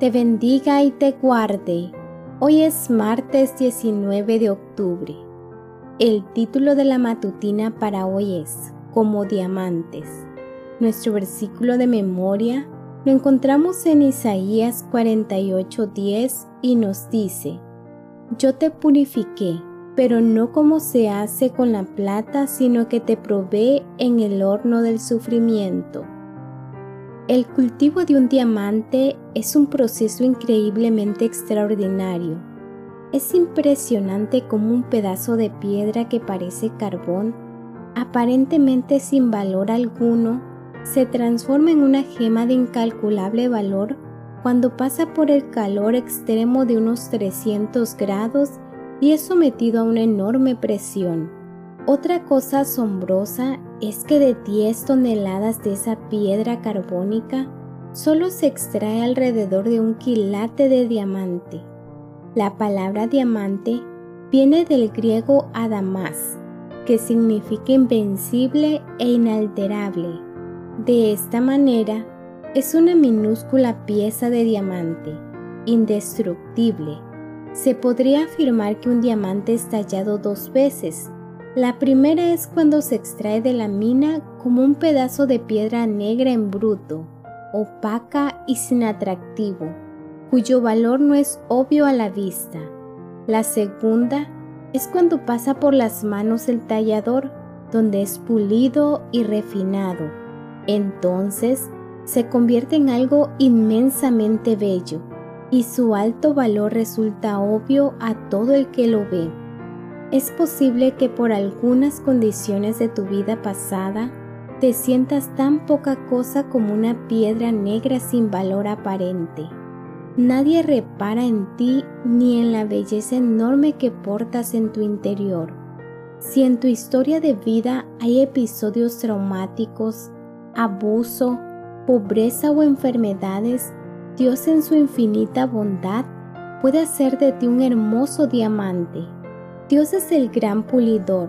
te bendiga y te guarde. Hoy es martes 19 de octubre. El título de la matutina para hoy es Como diamantes. Nuestro versículo de memoria lo encontramos en Isaías 48:10 y nos dice, Yo te purifiqué, pero no como se hace con la plata, sino que te probé en el horno del sufrimiento. El cultivo de un diamante es un proceso increíblemente extraordinario. Es impresionante como un pedazo de piedra que parece carbón, aparentemente sin valor alguno, se transforma en una gema de incalculable valor cuando pasa por el calor extremo de unos 300 grados y es sometido a una enorme presión. Otra cosa asombrosa es que de 10 toneladas de esa piedra carbónica solo se extrae alrededor de un quilate de diamante. La palabra diamante viene del griego adamas, que significa invencible e inalterable. De esta manera, es una minúscula pieza de diamante, indestructible. Se podría afirmar que un diamante es tallado dos veces, la primera es cuando se extrae de la mina como un pedazo de piedra negra en bruto, opaca y sin atractivo, cuyo valor no es obvio a la vista. La segunda es cuando pasa por las manos del tallador, donde es pulido y refinado. Entonces se convierte en algo inmensamente bello y su alto valor resulta obvio a todo el que lo ve. Es posible que por algunas condiciones de tu vida pasada te sientas tan poca cosa como una piedra negra sin valor aparente. Nadie repara en ti ni en la belleza enorme que portas en tu interior. Si en tu historia de vida hay episodios traumáticos, abuso, pobreza o enfermedades, Dios en su infinita bondad puede hacer de ti un hermoso diamante Dios es el gran pulidor.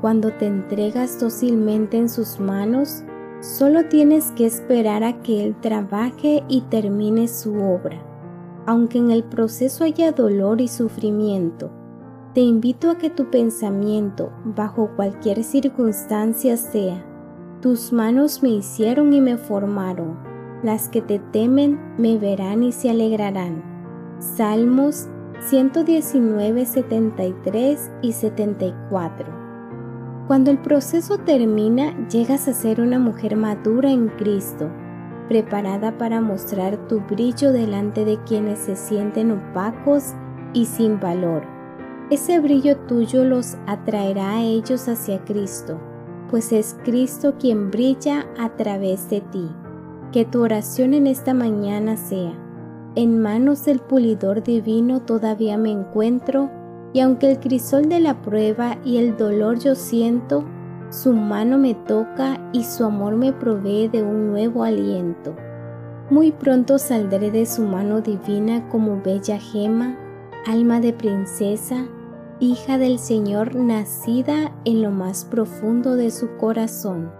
Cuando te entregas dócilmente en sus manos, solo tienes que esperar a que Él trabaje y termine su obra. Aunque en el proceso haya dolor y sufrimiento, te invito a que tu pensamiento, bajo cualquier circunstancia sea, tus manos me hicieron y me formaron, las que te temen me verán y se alegrarán. Salmos 119, 73 y 74. Cuando el proceso termina, llegas a ser una mujer madura en Cristo, preparada para mostrar tu brillo delante de quienes se sienten opacos y sin valor. Ese brillo tuyo los atraerá a ellos hacia Cristo, pues es Cristo quien brilla a través de ti. Que tu oración en esta mañana sea, en manos del pulidor divino todavía me encuentro, y aunque el crisol de la prueba y el dolor yo siento, su mano me toca y su amor me provee de un nuevo aliento. Muy pronto saldré de su mano divina como bella gema, alma de princesa, hija del Señor nacida en lo más profundo de su corazón.